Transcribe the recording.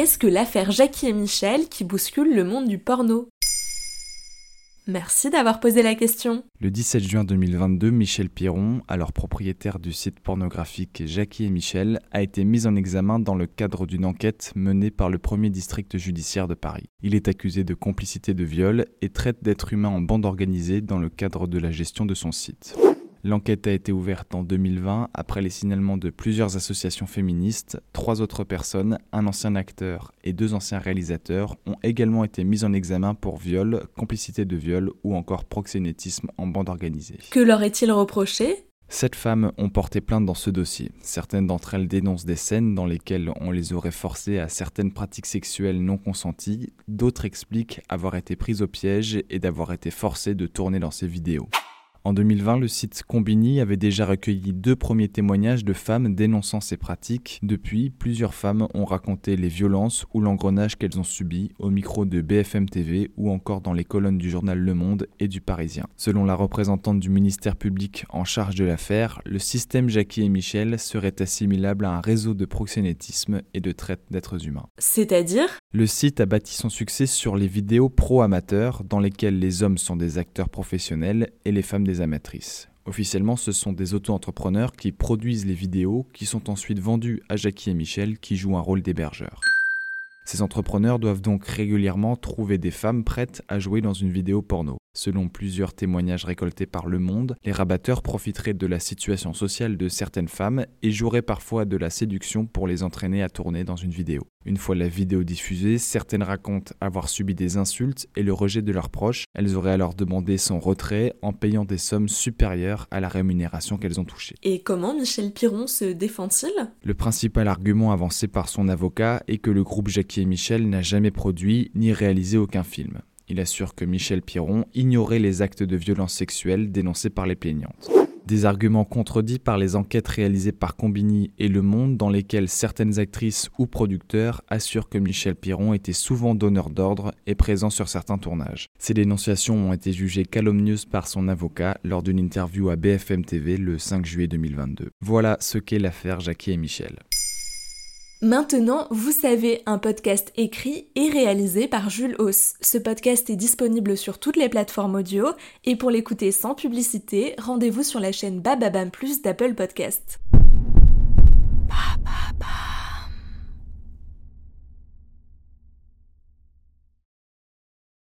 qu'est-ce que l'affaire Jackie et Michel qui bouscule le monde du porno? Merci d'avoir posé la question. Le 17 juin 2022, Michel Piron, alors propriétaire du site pornographique Jackie et Michel, a été mis en examen dans le cadre d'une enquête menée par le premier district judiciaire de Paris. Il est accusé de complicité de viol et traite d'êtres humains en bande organisée dans le cadre de la gestion de son site. L'enquête a été ouverte en 2020 après les signalements de plusieurs associations féministes. Trois autres personnes, un ancien acteur et deux anciens réalisateurs, ont également été mis en examen pour viol, complicité de viol ou encore proxénétisme en bande organisée. Que leur est-il reproché? Sept femmes ont porté plainte dans ce dossier. Certaines d'entre elles dénoncent des scènes dans lesquelles on les aurait forcées à certaines pratiques sexuelles non consenties. D'autres expliquent avoir été prises au piège et d'avoir été forcées de tourner dans ces vidéos. En 2020, le site Combini avait déjà recueilli deux premiers témoignages de femmes dénonçant ces pratiques. Depuis, plusieurs femmes ont raconté les violences ou l'engrenage qu'elles ont subi au micro de BFM TV ou encore dans les colonnes du journal Le Monde et du Parisien. Selon la représentante du ministère public en charge de l'affaire, le système Jackie et Michel serait assimilable à un réseau de proxénétisme et de traite d'êtres humains. C'est-à-dire? Le site a bâti son succès sur les vidéos pro-amateurs dans lesquelles les hommes sont des acteurs professionnels et les femmes des amatrices. Officiellement, ce sont des auto-entrepreneurs qui produisent les vidéos qui sont ensuite vendues à Jackie et Michel qui jouent un rôle d'hébergeurs. Ces entrepreneurs doivent donc régulièrement trouver des femmes prêtes à jouer dans une vidéo porno. Selon plusieurs témoignages récoltés par Le Monde, les rabatteurs profiteraient de la situation sociale de certaines femmes et joueraient parfois de la séduction pour les entraîner à tourner dans une vidéo. Une fois la vidéo diffusée, certaines racontent avoir subi des insultes et le rejet de leurs proches. Elles auraient alors demandé son retrait en payant des sommes supérieures à la rémunération qu'elles ont touchée. Et comment Michel Piron se défend-il? Le principal argument avancé par son avocat est que le groupe Jackie et Michel n'a jamais produit ni réalisé aucun film. Il assure que Michel Piron ignorait les actes de violence sexuelle dénoncés par les plaignantes. Des arguments contredits par les enquêtes réalisées par Combini et Le Monde dans lesquelles certaines actrices ou producteurs assurent que Michel Piron était souvent donneur d'ordre et présent sur certains tournages. Ces dénonciations ont été jugées calomnieuses par son avocat lors d'une interview à BFM TV le 5 juillet 2022. Voilà ce qu'est l'affaire Jackie et Michel. Maintenant, vous savez, un podcast écrit et réalisé par Jules Hauss. Ce podcast est disponible sur toutes les plateformes audio et pour l'écouter sans publicité, rendez-vous sur la chaîne Bababam Plus d'Apple Podcast.